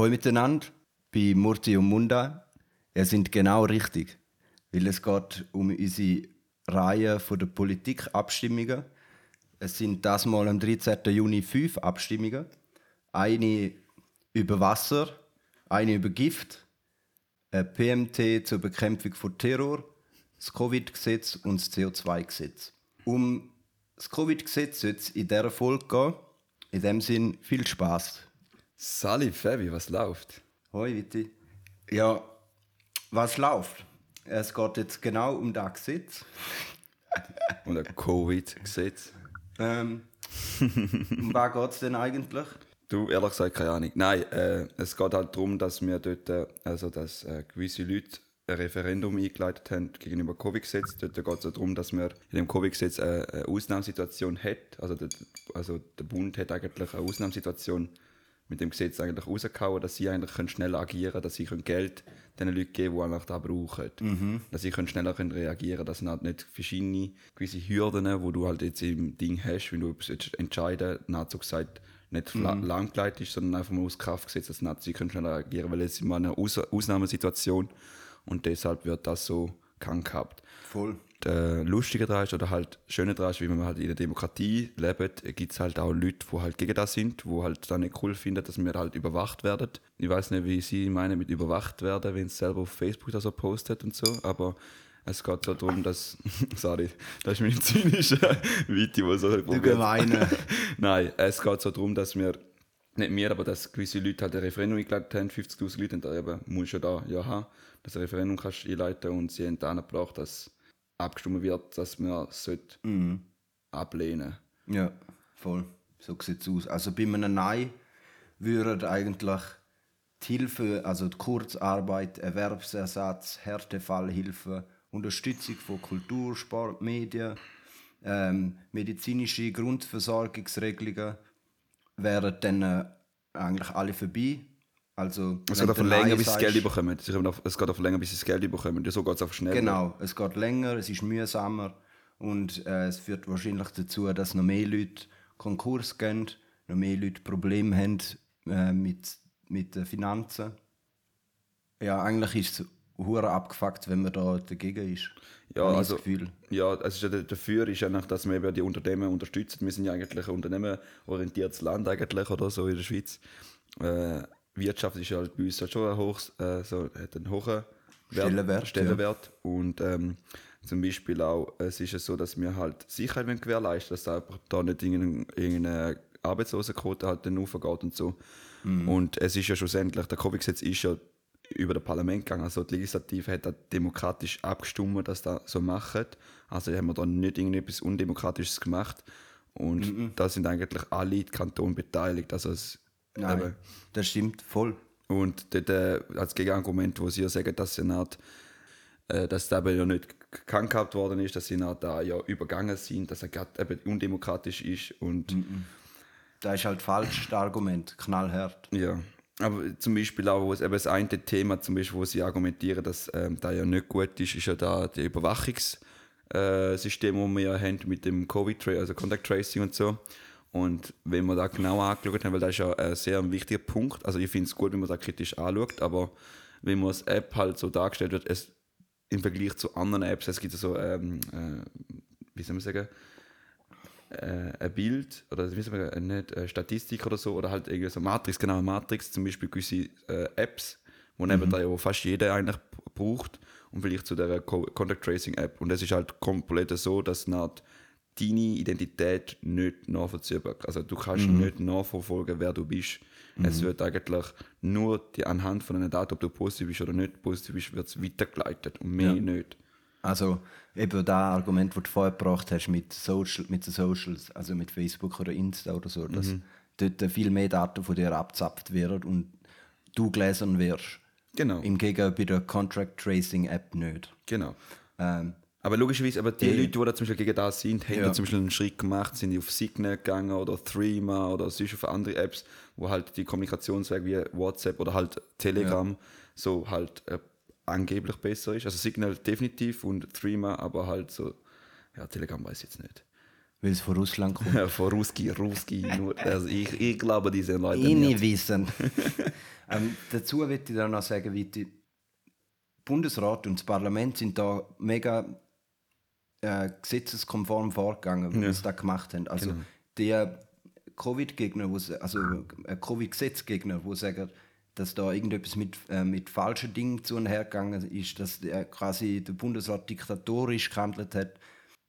Hallo miteinander, bei Murti und Munda. Ihr sind genau richtig, weil es geht um unsere Reihe von der Politikabstimmungen. Es sind das mal am 13. Juni fünf Abstimmungen. Eine über Wasser, eine über Gift, ein PMT zur Bekämpfung von Terror, das Covid-Gesetz und das CO2-Gesetz. Um das Covid-Gesetz soll es in dieser Folge gehen. In dem Sinn viel Spaß. Sali, Fabi, was läuft? Hoi, Witti. Ja, was läuft? Es geht jetzt genau um das Gesetz. Und ein Covid-Gesetz. Ähm, um was geht es denn eigentlich? Du, ehrlich gesagt, keine Ahnung. Nein, äh, es geht halt darum, dass wir dort, äh, also dass äh, gewisse Leute ein Referendum eingeleitet haben gegenüber Covid-Gesetz. Dort geht es darum, dass wir in dem Covid-Gesetz eine, eine Ausnahmesituation hat. Also der, also der Bund hat eigentlich eine Ausnahmesituation mit dem Gesetz eigentlich rausgehauen, dass sie eigentlich können schneller agieren können, dass sie können Geld den Leuten geben können, die einfach das brauchen. Mhm. Dass sie können schneller können reagieren können. Das sind halt nicht verschiedene gewisse Hürden, die du halt jetzt im Ding hast, wenn du etwas entscheiden Nazi gesagt, nicht mhm. lahmgelegt ist, sondern einfach mal aus Kraft gesetzt, dass Nazi können schneller reagieren weil es ist immer eine Aus Ausnahmesituation und deshalb wird das so gehandhabt. Voll äh, Lustige daran ist oder halt Schöne daran ist, wie man halt in der Demokratie lebt, gibt es halt auch Leute, die halt gegen das sind, die halt dann nicht cool finden, dass wir halt überwacht werden. Ich weiß nicht, wie sie meinen mit überwacht werden, wenn es selber auf Facebook das so postet und so, aber es geht so darum, dass. Sorry, das ist mein zynischer Viti, der so Du gemeine. Nein, es geht so darum, dass wir. Nicht wir, aber dass gewisse Leute halt ein Referendum eingeleitet haben, 50.000 Leute, und da eben musst du da ja haben, dass ein Referendum kannst einleiten und sie haben dann gebraucht, dass abgestimmt wird, dass man es mhm. ablehnen Ja, voll. So sieht es aus. Also bei einem Nein würde eigentlich die Hilfe, also die Kurzarbeit, Erwerbsersatz, Härtefallhilfe, Unterstützung von Kultur, Sport, Medien, ähm, medizinische Grundversorgungsregelungen wären dann äh, eigentlich alle vorbei. Also, es geht auf länger, bis sie das Geld bekommen. Es geht auf länger, bis sie das Geld bekommen. So geht es einfach schneller. Genau, es geht länger, es ist mühsamer und äh, es führt wahrscheinlich dazu, dass noch mehr Leute Konkurs gehen, noch mehr Leute Probleme haben äh, mit, mit den Finanzen. Ja, eigentlich ist es hure abgefuckt, wenn man da dagegen ist. Ja, also, ja, also dafür ist eigentlich, dass wir eben die Unternehmen unterstützen. Wir sind ja eigentlich ein unternehmenorientiertes Land eigentlich oder so in der Schweiz. Äh, Wirtschaft ist halt bei uns halt schon ein hohes, äh, so, hat einen hohen Wert, Stellenwert. Stellenwert. Ja. Und ähm, zum Beispiel auch, es ist ja so, dass wir halt Sicherheit gewährleisten dass einfach da nicht irgendeine Arbeitslosenquote halt dann aufgeht und so. Mhm. Und es ist ja schlussendlich, der Covid-Gesetz ist ja über das Parlament gegangen. Also die Legislative hat da demokratisch abgestimmt, dass das so macht. Also haben wir da nicht irgendetwas Undemokratisches gemacht. Und mhm. da sind eigentlich alle Kantone beteiligt. Also es Nein, Eben. das stimmt voll. Und dort, äh, als Gegenargument, wo sie ja sagen, dass sie nicht, äh, dass das eben ja nicht gekannt gehabt worden ist, dass sie da ja übergangen sind, dass er eben undemokratisch ist und mm -mm. Das ist halt falsch, das Argument, knallhart. Ja, aber zum Beispiel auch, wo es eben das eine Thema, zum Beispiel, wo sie argumentieren, dass ähm, das ja nicht gut ist, ist ja da die Überwachungssystem, äh, das wir haben mit dem Covid, also Contact Tracing und so. Und wenn man da genau angeschaut haben, weil das ist ja ein sehr wichtiger Punkt, also ich finde es gut, wenn man da kritisch anschaut, aber wenn man das App halt so dargestellt wird, es im Vergleich zu anderen Apps, es gibt so, ähm, äh, wie soll man sagen, äh, ein Bild oder wie soll man sagen, nicht eine Statistik oder so, oder halt irgendwie so Matrix, genau, eine Matrix, zum Beispiel gewisse äh, Wo wo mhm. da ja fast jeder eigentlich braucht und vielleicht zu der Contact Tracing App. Und es ist halt komplett so, dass nicht deine Identität nicht nachvollziehbar. Also du kannst mhm. nicht nachverfolgen, wer du bist. Mhm. Es wird eigentlich nur die, anhand von einer Daten, ob du positiv bist oder nicht positiv bist, wird es weitergeleitet und mehr ja. nicht. Also eben das Argument, das du vorher gebracht hast mit, Social, mit den Socials, also mit Facebook oder Insta oder so, dass mhm. dort viel mehr Daten von dir abzapft werden und du gelesen wirst. Genau. Im Gegenteil bei der Contract Tracing App nicht. Genau. Ähm, aber logischerweise, aber die, die Leute, die da zum Beispiel gegen das sind, haben ja. zum Beispiel einen Schritt gemacht, sind auf Signal gegangen oder Threema oder sonst auf andere Apps, wo halt die Kommunikationswege wie WhatsApp oder halt Telegram ja. so halt äh, angeblich besser ist. Also Signal definitiv und Threema, aber halt so, ja, Telegram weiß ich jetzt nicht. Weil es von Russland kommt. Ja, von Ruski, Ruski. Also ich, ich glaube diese Leute Ich nicht. nicht wissen. ähm, dazu würde ich dann noch sagen, wie die Bundesrat und das Parlament sind da mega äh, gesetzeskonform vorgegangen, wie Ja. sie das gemacht haben. Also Genau. die Covid-Gegner, wo sie- also äh, Covid-Gesetzgegner, die sagen, dass da irgendetwas mit, äh, mit falschen Dingen zu und her gegangen ist, dass der, quasi der Bundesrat diktatorisch gehandelt hat,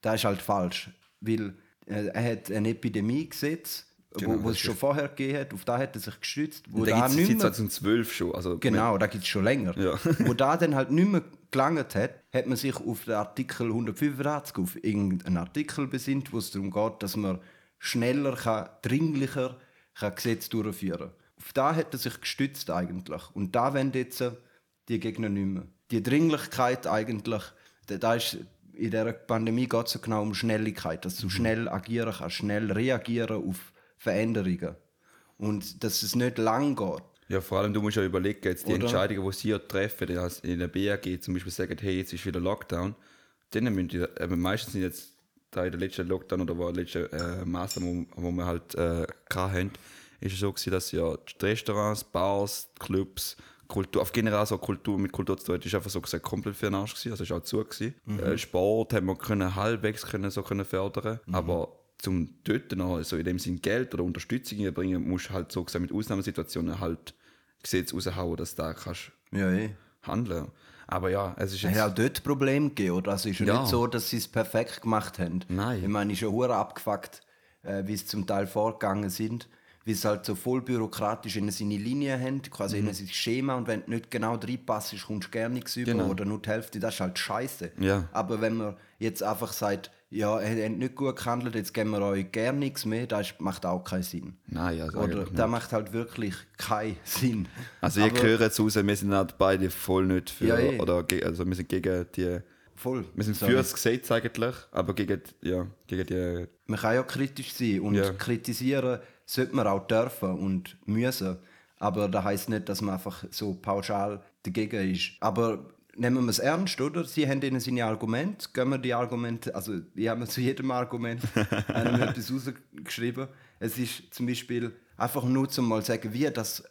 das ist halt falsch. Weil äh, er hat ein Epidemiegesetz, Genau, wo, wo es schon vorher gegeben hat, auf das hat er sich gestützt, wo Da da gibt es nicht seit mehr, 2012 schon. Also, genau, da gibt es schon länger, Ja. wo da dann halt nicht mehr gelangt hat, hat man sich auf den Artikel 185, auf irgendeinen Artikel besinnt, wo es darum geht, dass man schneller, kann, dringlicher kann Gesetze durchführen kann. Auf da hat er sich gestützt eigentlich. Und da wollen jetzt die Gegner nicht mehr. Die Dringlichkeit eigentlich, da- ist in dieser Pandemie geht es genau um Schnelligkeit, dass du schnell agieren kannst, schnell reagieren auf Veränderungen. Und dass es nicht lang geht. Ja, vor allem, du musst ja überlegen, jetzt die Oder? Entscheidungen, die sie ja treffen, die als in der BAG zum Beispiel sagen, hey, jetzt ist wieder Lockdown, dann müssen die, äh, meistens sind jetzt da in der letzten Lockdown oder war letzte äh, Maßnahmen, wo, wo wir halt äh, hatten, ist es so gewesen, dass ja die Restaurants, Bars, Clubs, Kultur, auf generell so Kultur mit Kultur zu tun, hat, ist einfach so gesagt komplett für den Arsch gewesen, also ist auch zu gewesen. Äh, Sport haben wir können halbwegs können so können fördern, aber zum dort noch so in dem Sinn Geld oder Unterstützung bringen, musst du halt so gesagt mit Ausnahmesituationen halt Gesetz raushauen, dass du da kannst Ja, eh. handeln. Aber ja, es ist Es jetzt hat auch dort Probleme gegeben, oder? Also es ist ja, Ja. nicht so, dass sie es perfekt gemacht haben. Nein. Ich meine, es ist ja hure abgefuckt, äh, wie es zum Teil vorgegangen sind. Wie sie halt so voll bürokratisch in seine Linie haben, quasi Mhm. in sein Schema. Und wenn du nicht genau reinpasst, kommst du gerne nichts über Genau. oder nur die Hälfte. Das ist halt scheiße. Ja. Aber wenn man jetzt einfach sagt, ja, ihr habt nicht gut gehandelt, jetzt geben wir euch gerne nichts mehr, das macht auch keinen Sinn. Nein, also Oder das macht halt wirklich keinen Sinn. Also ihr hören jetzt raus, wir sind halt beide voll nicht für, Ja, eh. oder also wir sind gegen die, Voll. wir sind Sorry. für das Gesetz eigentlich, aber gegen, ja, gegen die, Man kann ja kritisch sein und Ja. kritisieren sollte man auch dürfen und müssen. Aber das heißt nicht, dass man einfach so pauschal dagegen ist. Aber nehmen wir es ernst, oder? Sie haben ihnen seine Argumente, gehen wir die Argumente, also ich habe zu jedem Argument einem etwas rausgeschrieben. Es ist zum Beispiel einfach nur zum mal sagen, wie das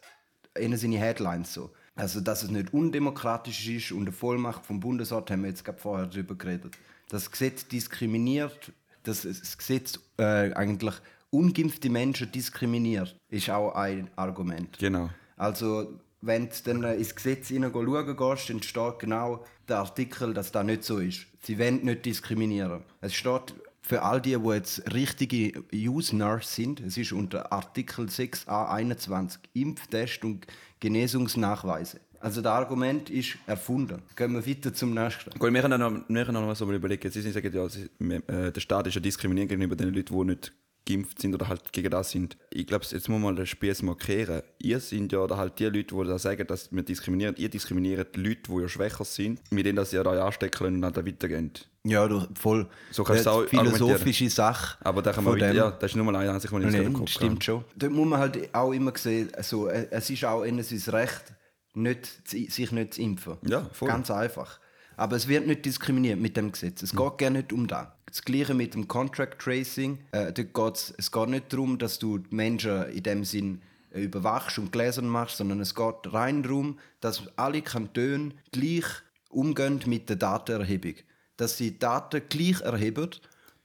ihnen seine Headlines so. Also, dass es nicht undemokratisch ist und eine Vollmacht vom Bundesrat, haben wir jetzt gerade vorher darüber geredet. Das Gesetz diskriminiert, dass das Gesetz äh, eigentlich ungeimpfte Menschen diskriminiert, ist auch ein Argument. genau. Also, wenn du dann äh, ins Gesetz schauen gehst, dann steht genau der Artikel, dass das nicht so ist. Sie wollen nicht diskriminieren. Es steht für all die, die jetzt richtige User sind, es ist unter Artikel 6a21 Impftest und Genesungsnachweise. Also das Argument ist erfunden. Gehen wir weiter zum nächsten. Gut, wir haben noch, noch so mal überlegt, sie sagen ja, äh, der Staat ist ja diskriminierend gegenüber den Leuten, die nicht geimpft sind oder halt gegen das sind. Ich glaube, jetzt muss man das Spiel mal kehren. Ihr sind ja oder halt die Leute, die da sagen, dass wir diskriminieren. Ihr diskriminiert die Leute, die ja schwächer sind, mit denen dass ihr da anstecken können und dann weitergehen. Ja, du, voll. So kannst du Äh, auch philosophische Sache. Aber da kann man wieder, ja, das ist nur mal eine Ansicht, die ich jetzt gerade im Kopf stimmt schon. Dort muss man halt auch immer sehen, also, äh, es ist auch sein Recht, nicht, sich nicht zu impfen. Ja, voll. Ganz einfach. Aber es wird nicht diskriminiert mit dem Gesetz. Es geht gar nicht um das. Das Gleiche mit dem Contract Tracing. Äh, dort es geht nicht darum, dass du die Menschen in dem Sinn überwachst und gläsern machst, sondern es geht rein darum, dass alle Kantone gleich umgehen mit der Datenerhebung. Dass sie Daten gleich erheben,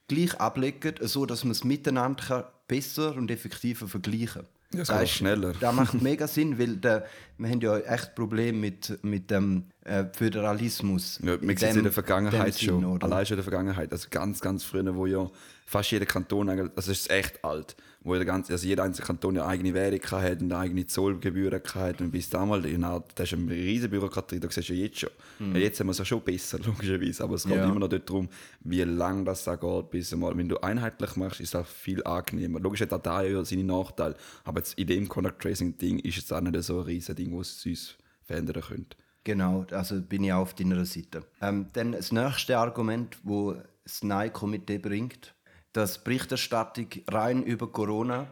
gleich ablegen, so dass man es miteinander besser und effektiver vergleichen kann. Ja, es geht auch schneller. Das macht mega Sinn, weil der, wir haben ja echt Probleme mit, mit dem äh, Föderalismus. Ja, man sieht es in der Vergangenheit Sinn, schon. oder? Allein schon in der Vergangenheit. Also ganz, ganz früher, wo ja fast jeder Kanton, also es ist echt alt, wo der ganze, also jeder einzelne Kanton ja eigene Währung hat und eigene Zollgebühren hat und bis damals, genau, das ist eine riesige Bürokratie, da siehst du jetzt schon. Ja, jetzt haben wir es ja schon besser, logischerweise, aber es geht Mhm. Ja. immer noch dort darum, wie lange das da geht, bis einmal, wenn du einheitlich machst, ist das viel angenehmer. Logisch hat auch da ja seine Nachteile, aber jetzt in dem Contact Tracing Ding ist es auch nicht so ein riesen Ding, was es uns verändern könnte. Genau, also bin ich auch auf deiner Seite. Ähm, dann das nächste Argument, wo das NEI-Komitee bringt, dass Berichterstattung rein über Corona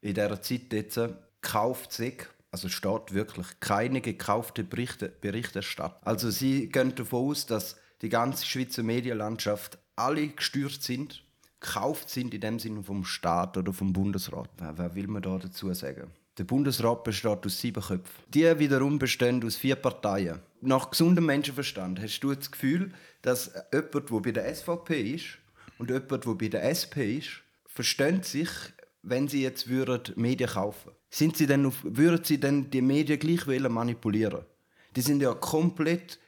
in dieser Zeit jetzt gekauft sei, also steht wirklich keine gekaufte Berichte, Berichterstattung. Also sie gehen davon aus, dass die ganze Schweizer Medienlandschaft alle gestört sind gekauft sind, in dem Sinne vom Staat oder vom Bundesrat. Was will man da dazu sagen? Der Bundesrat besteht aus sieben Köpfen. Die wiederum bestehen aus vier Parteien. Nach gesundem Menschenverstand hast du das Gefühl, dass jemand, der bei der SVP ist und jemand, der bei der SP ist, verstehen sich, wenn sie jetzt würden Medien kaufen sind sie denn auf, würden sie denn die Medien gleich manipulieren? Die sind ja komplett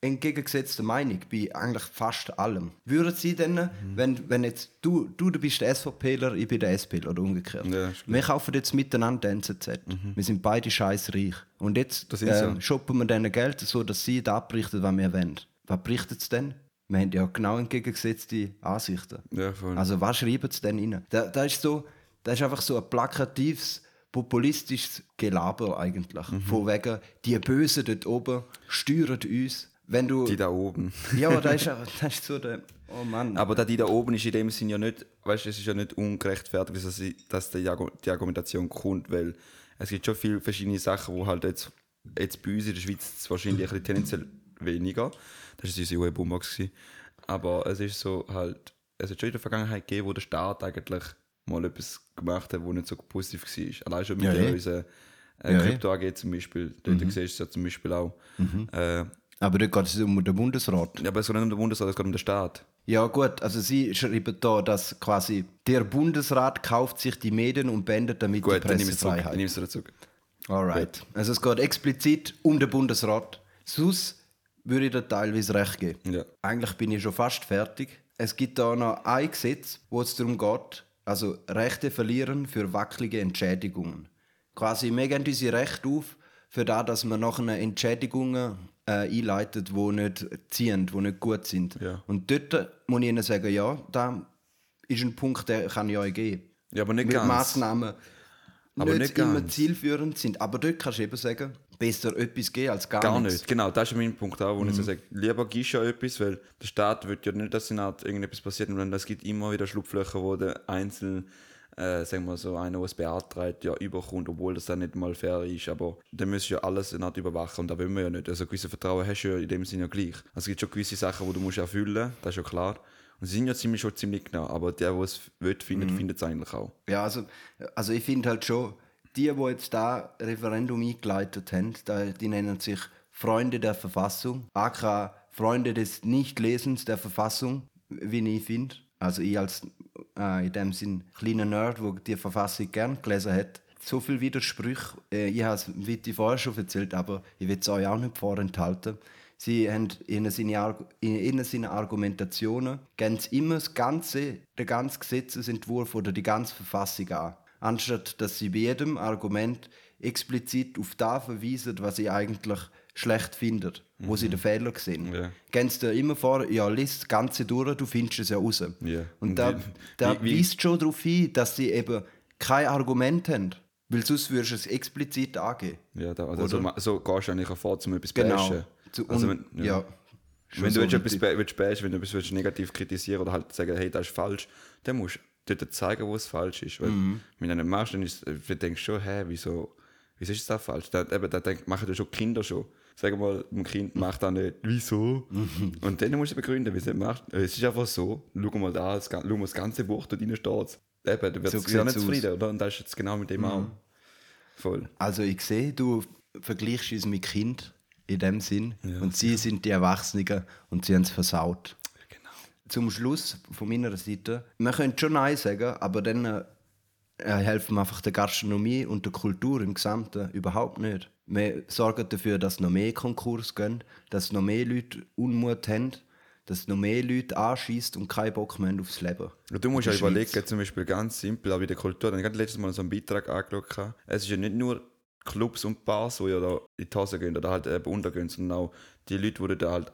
entgegengesetzter Meinung bei eigentlich fast allem. Würden Sie denn, mhm. wenn, wenn jetzt du, du, du bist der SVPler, ich bin der SPler oder umgekehrt. Ja, wir kaufen jetzt miteinander den NZZ. Mhm. Wir sind beide scheiß reich. Und jetzt äh, so. shoppen wir denen Geld, so dass sie das abberichten, was wir wollen. Was berichtet es denn? Wir haben ja genau entgegengesetzte Ansichten. Ja, also was schreiben sie denn rein? Da, da ist so, das ist einfach so ein plakatives populistisches Gelaber eigentlich. Mhm. Von wegen, die Bösen dort oben steuern uns. Wenn du, die da oben. ja, das ist, das ist so der. Oh Mann. Aber da die da oben ist in dem Sinn ja nicht, weißt du, es ist ja nicht ungerechtfertigt, dass, dass die, die Argumentation kommt, weil es gibt schon viele verschiedene Sachen, wo halt jetzt, jetzt bei uns in der Schweiz wahrscheinlich ein tendenziell weniger. Das war unsere UE-Boombox. Aber es ist so halt, es hat schon in der Vergangenheit gegeben, wo der Staat eigentlich mal etwas gemacht hat, das nicht so positiv war. Allein schon mit ja, der, unserer äh, ja, Krypto AG zum Beispiel. Dort mhm. siehst du ja zum Beispiel auch. Mhm. Äh, aber dort geht es um den Bundesrat. Ja, aber es geht nicht um den Bundesrat, es geht um den Staat. Ja gut, also Sie schreiben da, dass quasi der Bundesrat kauft sich die Medien und beendet damit gut, die Pressefreiheit. Gut, dann nehme ich es zurück. Alright. Gut. Also es geht explizit um den Bundesrat. Sonst würde ich da teilweise recht geben. Ja. Eigentlich bin ich schon fast fertig. Es gibt da noch ein Gesetz, wo es darum geht, also Rechte verlieren für wackelige Entschädigungen. Quasi, wir geben unsere Rechte auf, für das, dass man nachher Entschädigungen äh, einleitet, die nicht ziehen, die nicht gut sind. Ja. Und dort muss ich ihnen sagen, ja, da ist ein Punkt, der kann ich euch geben. Ja, aber nicht Mit ganz. Massnahmen aber nicht, nicht immer zielführend sind. Aber dort kannst du eben sagen, besser etwas geben als gar, gar nichts. nicht. Genau, das ist mein Punkt auch, wo mhm. ich so sage, lieber gibst du ja etwas, weil der Staat wird ja nicht, dass in Art irgendetwas passiert, sondern es gibt immer wieder Schlupflöcher, wo der Einzelne äh, sagen wir so, einer, der es beantragt, ja überkommt, obwohl das dann nicht mal fair ist. Aber dann müsst ja alles in Art überwachen und da wollen wir ja nicht. Also gewisse Vertrauen hast du ja in dem Sinne ja gleich. Also es gibt schon gewisse Sachen, die du musst erfüllen musst, das ist ja klar. Und sie sind ja ziemlich, schon ziemlich genau, aber der, der es will, findet, mhm. findet es eigentlich auch. Ja, also, also ich finde halt schon, die, die jetzt da Referendum eingeleitet haben, die nennen sich Freunde der Verfassung, aka Freunde des Nichtlesens der Verfassung, wie ich finde. Also ich als äh, in dem Sinn kleiner Nerd, der die Verfassung gern gelesen hat, so viel Widersprüche. Äh, ich habe es, ich vorher schon erzählt, aber ich will es euch auch nicht vorenthalten. Sie haben in seinen Argumentationen ganz immer das ganze, den ganzen Gesetzesentwurf oder die ganze Verfassung an anstatt dass sie bei jedem Argument explizit auf das verweisen, was sie eigentlich schlecht findet, wo mhm. sie den Fehler sehen. Gehen sie dir immer vor, ja, liest das Ganze durch, du findest es ja raus. Ja. Und da, da weist schon darauf hin, dass sie eben kein Argument haben. Weil sonst würdest du es explizit angeben. Ja, da, also so, so gehst du eigentlich vor, um etwas genau. bashen. Zu, also, wenn, ja. ja. Wenn du so etwas willst, bashen, wenn du etwas negativ kritisieren oder halt sagen, hey, das ist falsch, dann musst du dort zeigen, wo es falsch ist. Weil, mhm. Wenn du nicht machst, dann ist, du denkst schon, hä, wieso, wieso ist das falsch? Da, eben, da denk, machen das schon Kinder schon. Sag mal, ein Kind macht das nicht, wieso? Und dann musst du begründen, wieso machst Es ist einfach so, schau mal da, schau mal das ganze Buch, da drin steht Eben, du wirst so ja nicht zufrieden, oder? Und das ist jetzt genau mit dem mhm. auch. Voll. Also ich sehe, du vergleichst uns mit Kind in dem Sinn ja. und sie sind die Erwachsenen und sie haben es versaut zum Schluss von meiner Seite, man könnte schon Nein sagen, aber dann äh, helfen wir einfach der Gastronomie und der Kultur im Gesamten überhaupt nicht. Wir sorgen dafür, dass noch mehr Konkurs gehen, dass noch mehr Leute Unmut haben, dass noch mehr Leute anschießt und keinen Bock mehr aufs Leben. Du musst ja überlegen, zum Beispiel ganz simpel, auch bei der Kultur. Ich habe letztes Mal so einen Beitrag angeschaut. Es ist ja nicht nur Clubs und Bars, die ja da in die Hose gehen oder halt eben untergehen, sondern auch die Leute, die da halt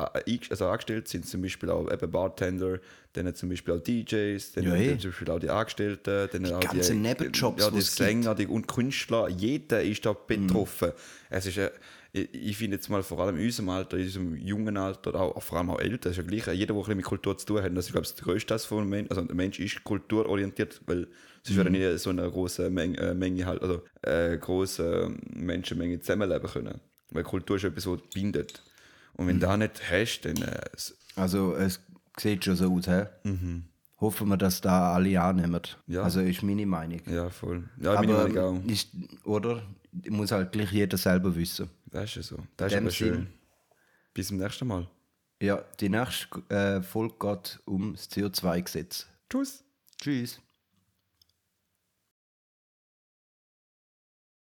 also angestellt sind, zum Beispiel auch eben Bartender, dann zum Beispiel auch DJs, dann, ja, dann zum Beispiel auch die Angestellten, dann die auch ganzen die, Nebenjobs, ja, die Sänger die, und Künstler, jeder ist da betroffen. Mhm. Es ist, ich, ich finde jetzt mal vor allem in unserem Alter, in unserem jungen Alter, auch, vor allem auch älter, ist ja gleich, jeder, der mit Kultur zu tun hat, das ist glaube ich das Größte von Mensch, also der Mensch ist kulturorientiert, weil sonst mhm. würde nie so eine große Menge, äh, Menge halt, also äh, große Menschenmenge zusammenleben können. Weil Kultur ist etwas, was bindet. Und wenn mhm. du das nicht hast, dann. Äh, also, es sieht schon so aus, hä? Mhm. hoffen wir, dass da alle annehmen. Ja. Also ist meine Meinung. Ja, voll. Ja, meine Aber Meinung auch. ist, oder? Muss halt gleich jeder selber wissen. Das ist ja so. Das ist aber schön. Sinn. Bis zum nächsten Mal. Ja, die nächste äh, Folge geht um das CO2-Gesetz. Tschüss. Tschüss.